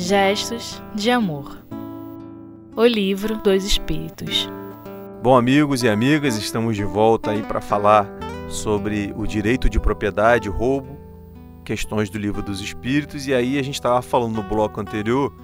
Gestos de Amor O Livro dos Espíritos Bom, amigos e amigas, estamos de volta aí para falar sobre o direito de propriedade, roubo, questões do Livro dos Espíritos, e aí a gente estava falando no bloco anterior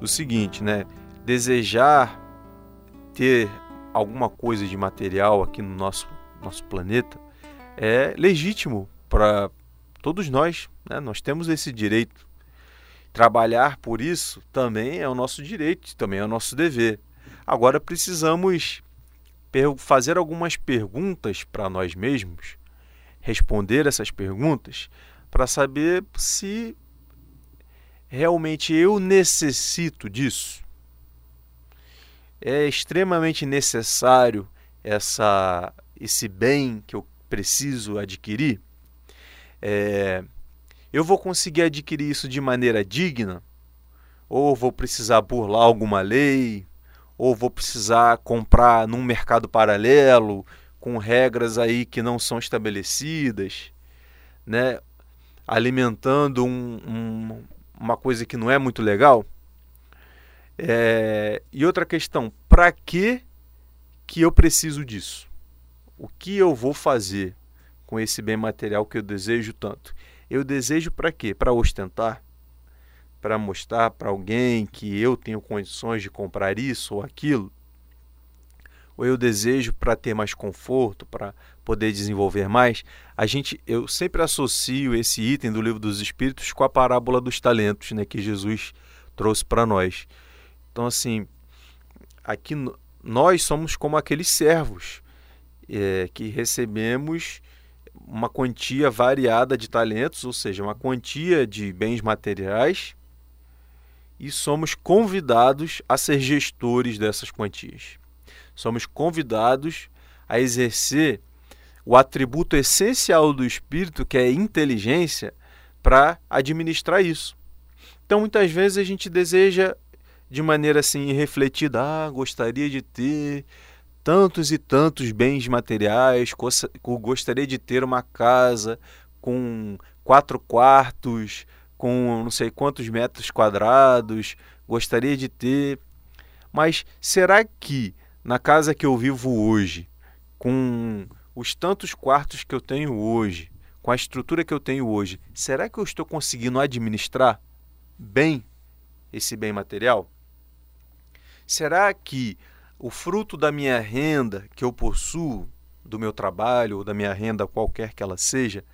o seguinte, né? Desejar ter alguma coisa de material aqui no nosso, nosso planeta é legítimo para todos nós, né? Nós temos esse direito Trabalhar por isso também é o nosso direito, também é o nosso dever. Agora precisamos fazer algumas perguntas para nós mesmos, responder essas perguntas, para saber se realmente eu necessito disso. É extremamente necessário essa, esse bem que eu preciso adquirir. É, eu vou conseguir adquirir isso de maneira digna? Ou vou precisar burlar alguma lei? Ou vou precisar comprar num mercado paralelo com regras aí que não são estabelecidas, né? alimentando um, um, uma coisa que não é muito legal? É... E outra questão, para que que eu preciso disso? O que eu vou fazer com esse bem material que eu desejo tanto? Eu desejo para quê? Para ostentar? Para mostrar para alguém que eu tenho condições de comprar isso ou aquilo? Ou eu desejo para ter mais conforto, para poder desenvolver mais? A gente, eu sempre associo esse item do livro dos Espíritos com a parábola dos talentos, né, que Jesus trouxe para nós. Então, assim, aqui nós somos como aqueles servos é, que recebemos uma quantia variada de talentos, ou seja, uma quantia de bens materiais, e somos convidados a ser gestores dessas quantias. Somos convidados a exercer o atributo essencial do espírito, que é inteligência, para administrar isso. Então, muitas vezes a gente deseja de maneira assim refletida, ah, gostaria de ter tantos e tantos bens materiais, gostaria de ter uma casa com quatro quartos, com não sei quantos metros quadrados, gostaria de ter. Mas será que na casa que eu vivo hoje, com os tantos quartos que eu tenho hoje, com a estrutura que eu tenho hoje, será que eu estou conseguindo administrar bem esse bem material? Será que o fruto da minha renda que eu possuo, do meu trabalho ou da minha renda, qualquer que ela seja,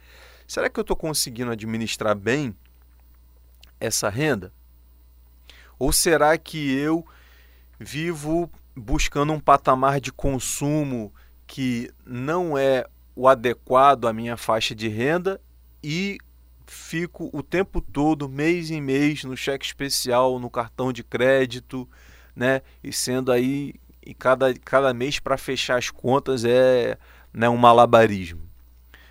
será que eu estou conseguindo administrar bem essa renda? Ou será que eu vivo buscando um patamar de consumo que não é o adequado à minha faixa de renda e fico o tempo todo, mês em mês, no cheque especial, no cartão de crédito, né? E sendo aí e cada, cada mês para fechar as contas é né, um malabarismo.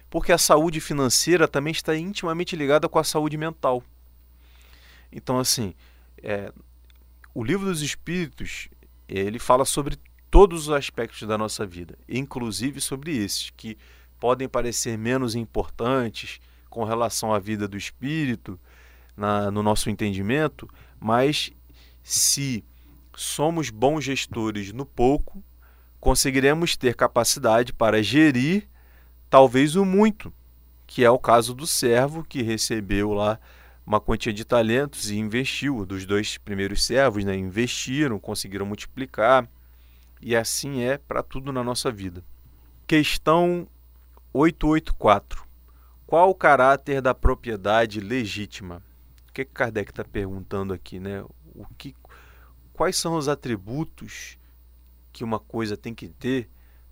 Porque a saúde financeira também está intimamente ligada com a saúde mental. Então, assim, é, o livro dos Espíritos ele fala sobre todos os aspectos da nossa vida, inclusive sobre esses que podem parecer menos importantes com relação à vida do espírito, na, no nosso entendimento, mas se somos bons gestores no pouco, conseguiremos ter capacidade para gerir talvez o muito, que é o caso do servo que recebeu lá uma quantia de talentos e investiu. Dos dois primeiros servos, né, investiram, conseguiram multiplicar, e assim é para tudo na nossa vida. Questão 884. Qual o caráter da propriedade legítima? O que Kardec está perguntando aqui, né? O que, quais são os atributos que uma coisa tem que ter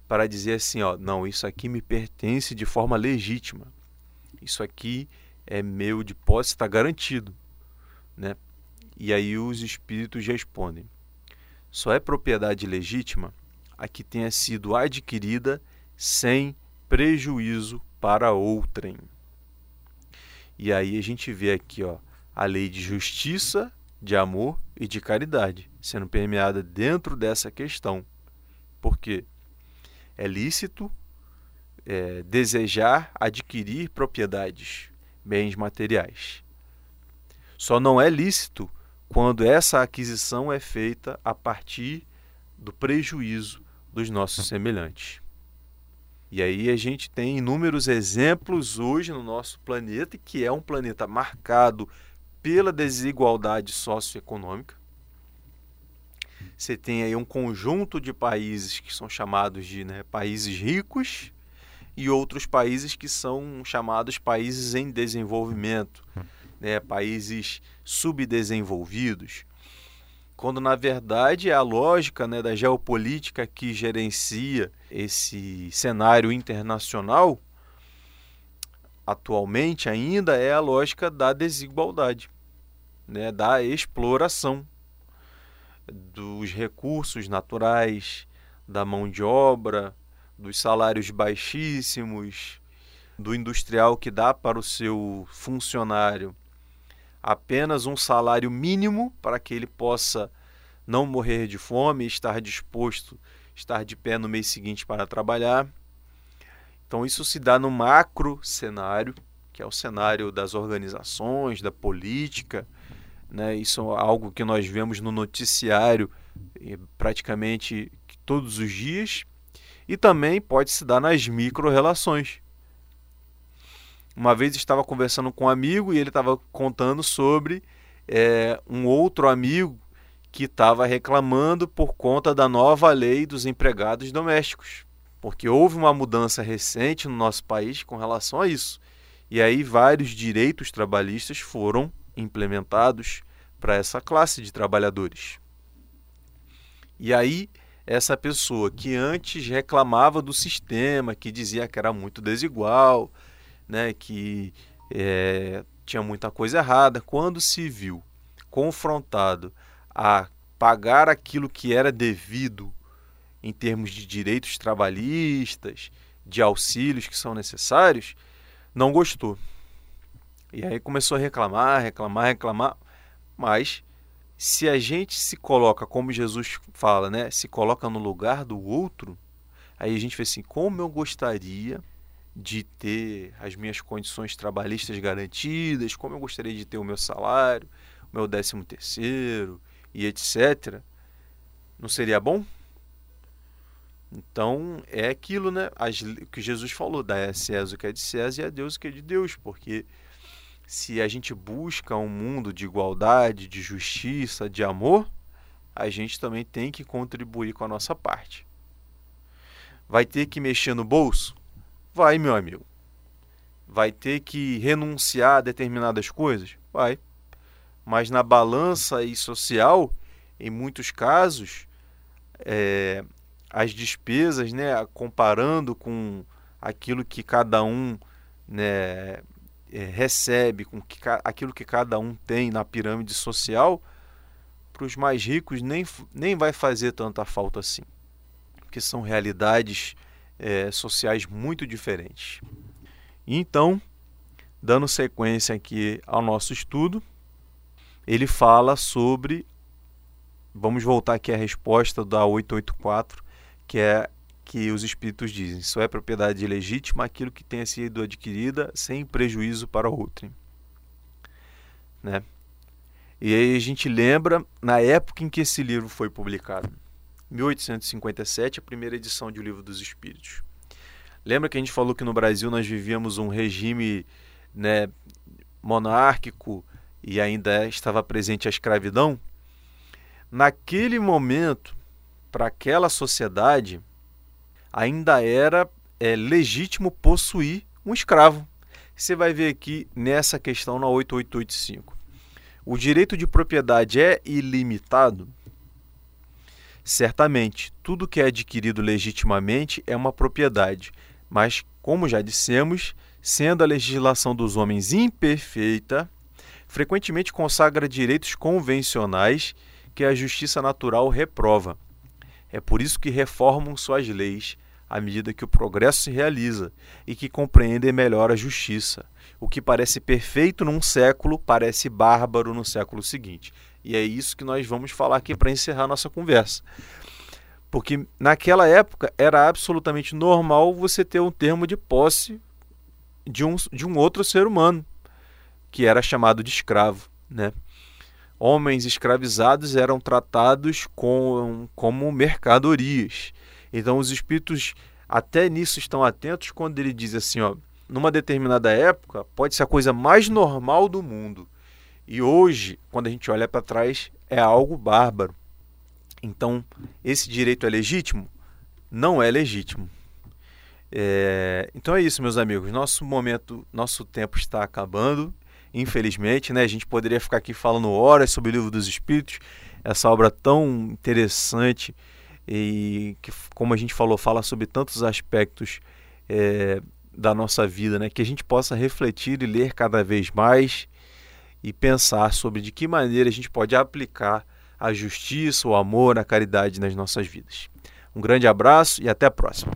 para dizer assim, ó, não, isso aqui me pertence de forma legítima. Isso aqui é meu de posse, está garantido, né? E aí os espíritos respondem: só é propriedade legítima a que tenha sido adquirida sem prejuízo para outrem. E aí a gente vê aqui, ó, a lei de justiça, de amor e de caridade sendo permeada dentro dessa questão. Porque é lícito é, desejar adquirir propriedades, bens materiais. Só não é lícito quando essa aquisição é feita a partir do prejuízo dos nossos semelhantes. E aí a gente tem inúmeros exemplos hoje no nosso planeta, que é um planeta marcado pela desigualdade socioeconômica. Você tem aí um conjunto de países que são chamados de né, países ricos e outros países que são chamados países em desenvolvimento, né, países subdesenvolvidos. Quando na verdade é a lógica né, da geopolítica que gerencia esse cenário internacional atualmente ainda é a lógica da desigualdade, né, da exploração dos recursos naturais, da mão de obra, dos salários baixíssimos, do industrial que dá para o seu funcionário apenas um salário mínimo para que ele possa não morrer de fome, estar disposto, estar de pé no mês seguinte para trabalhar. Então isso se dá no macro cenário, que é o cenário das organizações, da política, né? Isso é algo que nós vemos no noticiário eh, praticamente todos os dias e também pode se dar nas micro-relações. Uma vez estava conversando com um amigo e ele estava contando sobre é, um outro amigo que estava reclamando por conta da nova lei dos empregados domésticos, porque houve uma mudança recente no nosso país com relação a isso. E aí vários direitos trabalhistas foram implementados para essa classe de trabalhadores. E aí essa pessoa que antes reclamava do sistema, que dizia que era muito desigual, né, que é, tinha muita coisa errada, quando se viu confrontado a pagar aquilo que era devido em termos de direitos trabalhistas, de auxílios que são necessários, não gostou. E aí começou a reclamar, reclamar, reclamar, mas se a gente se coloca, como Jesus fala, né, se coloca no lugar do outro, aí a gente vê assim, como eu gostaria de ter as minhas condições trabalhistas garantidas, como eu gostaria de ter o meu salário, o meu décimo terceiro e etc. Não seria bom? Então é aquilo, né? As, que Jesus falou, dá a César o que é de César e a Deus o que é de Deus, porque se a gente busca um mundo de igualdade, de justiça, de amor, a gente também tem que contribuir com a nossa parte. Vai ter que mexer no bolso? Vai, meu amigo. Vai ter que renunciar a determinadas coisas? Vai. Mas na balança e social, em muitos casos, é, as despesas, né, comparando com aquilo que cada um né, é, recebe, com que, aquilo que cada um tem na pirâmide social, para os mais ricos nem, nem vai fazer tanta falta assim. Porque são realidades é, sociais muito diferentes. Então, dando sequência aqui ao nosso estudo, ele fala sobre. Vamos voltar aqui à resposta da 884, que é que os espíritos dizem: só é propriedade legítima aquilo que tenha sido adquirida sem prejuízo para outrem. Né? E aí a gente lembra na época em que esse livro foi publicado. 1857, a primeira edição de O Livro dos Espíritos. Lembra que a gente falou que no Brasil nós vivíamos um regime né, monárquico e ainda estava presente a escravidão? Naquele momento, para aquela sociedade, ainda era é, legítimo possuir um escravo. Você vai ver aqui nessa questão na 8885. O direito de propriedade é ilimitado? Certamente, tudo que é adquirido legitimamente é uma propriedade, mas, como já dissemos, sendo a legislação dos homens imperfeita, frequentemente consagra direitos convencionais que a justiça natural reprova. É por isso que reformam suas leis à medida que o progresso se realiza e que compreendem melhor a justiça. O que parece perfeito num século parece bárbaro no século seguinte. E é isso que nós vamos falar aqui para encerrar nossa conversa. Porque naquela época era absolutamente normal você ter um termo de posse de um, de um outro ser humano, que era chamado de escravo. Né? homens escravizados eram tratados com, como mercadorias. Então os espíritos até nisso estão atentos quando ele diz assim, ó, numa determinada época pode ser a coisa mais normal do mundo. E hoje, quando a gente olha para trás, é algo bárbaro. Então, esse direito é legítimo? Não é legítimo. É... Então é isso, meus amigos. Nosso momento, nosso tempo está acabando, infelizmente. Né? A gente poderia ficar aqui falando horas sobre o livro dos Espíritos, essa obra tão interessante e que, como a gente falou, fala sobre tantos aspectos é, da nossa vida, né? que a gente possa refletir e ler cada vez mais e pensar sobre de que maneira a gente pode aplicar a justiça, o amor, a caridade nas nossas vidas. Um grande abraço e até a próxima.